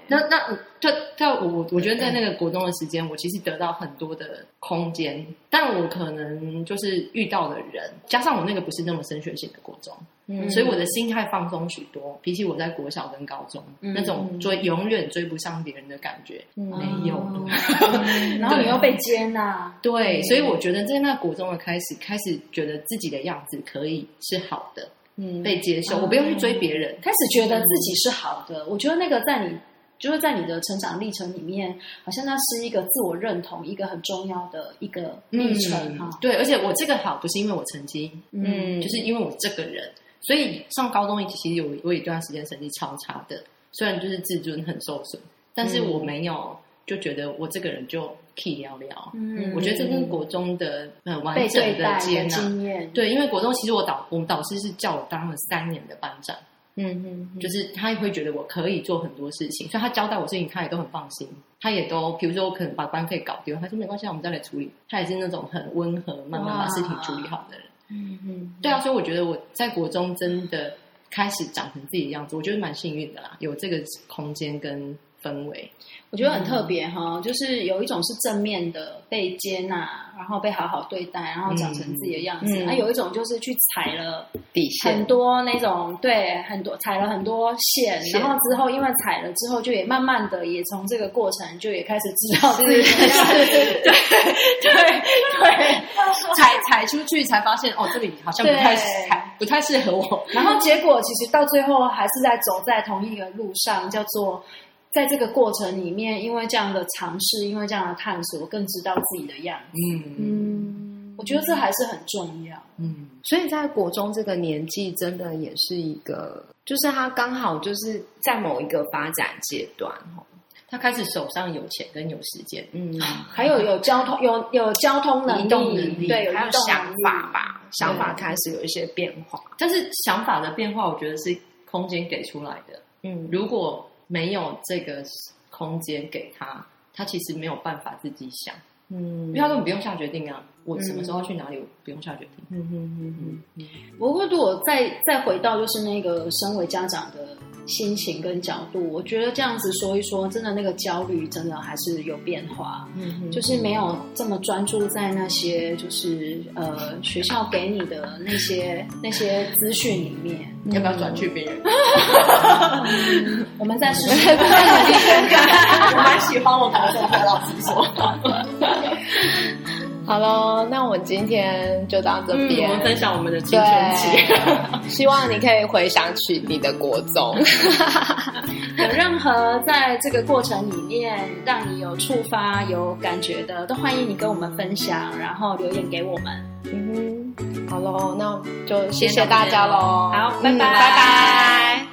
那那我在在我我觉得在那个国中的时间，我其实得到很多的空间，但我可能就是遇到的人，加上我那个不是那么升学型的国中，嗯所以我的心态放松许多。比起我在国小跟高中、嗯那种追永远追不上别人的感觉，嗯没有。嗯然后你又被接纳，对，所以我觉得在那国中的开始，开始觉得自己的样子可以是好的，嗯被接受，我不用去追别人。开始觉得自己是好的。我觉得那个在你就是在你的成长历程里面，好像那是一个自我认同一个很重要的一个历程哈。对，而且我这个好不是因为我成绩，嗯就是因为我这个人，所以上高中其实有我有一段时间成绩超差的，虽然就是自尊很受损，但是我没有就觉得我这个人就 key 聊聊。嗯我觉得这跟国中的很完整的接纳，经验，对，因为国中其实我导我们导师是叫我当了三年的班长，嗯嗯就是他也会觉得我可以做很多事情，所以他交代我事情他也都很放心，他也都比如说我可能把班费搞丢，他说没关系，我们再来处理，他也是那种很温和，慢慢把事情处理好的人。嗯嗯。对啊，所以我觉得我在国中真的开始长成自己的样子，我觉得蛮幸运的啦，有这个空间跟氛围。我觉得很特别哈，就是有一种是正面的被接纳，然后被好好对待，然后长成自己的样子；，嗯啊，有一种就是去踩了底线很多那种对很多踩了很多线，然后之后因为踩了之后，就也慢慢的也从这个过程就也开始知道。对对对，踩踩出去才发现哦，这里好像不太不太适合我。然后结果其实到最后还是在走在同一个路上，叫做在这个过程里面，因为这样的尝试，因为这样的探索，更知道自己的样子。嗯嗯，我觉得这还是很重要。嗯，所以在国中这个年纪，真的也是一个，就是他刚好就是在某一个发展阶段哦。他开始手上有钱跟有时间，嗯，还有有交通有有交通能力，移动能力对，有还有想法吧，想法开始有一些变化。但是想法的变化，我觉得是空间给出来的。嗯如果没有这个空间给他，他其实没有办法自己想，嗯因为他根本不用下决定啊。我什么时候要去哪里，我不用下决定。嗯嗯嗯嗯不过，如果再再回到就是那个身为家长的心情跟角度，我觉得这样子说一说，真的那个焦虑真的还是有变化，嗯，就是没有这么专注在那些就是呃学校给你的那些那些资讯里面。要不要转去别人？我们再试试。我蛮喜欢我国中的老师说，好喽，那我们今天就到这嗯，边。我们分享我们的青春期。希望你可以回想起你的国中。有任何在这个过程里面让你有触发、有感觉的，都欢迎你跟我们分享，然后留言给我们。嗯哼，好喽，那就谢谢大家喽。好拜拜嗯拜拜。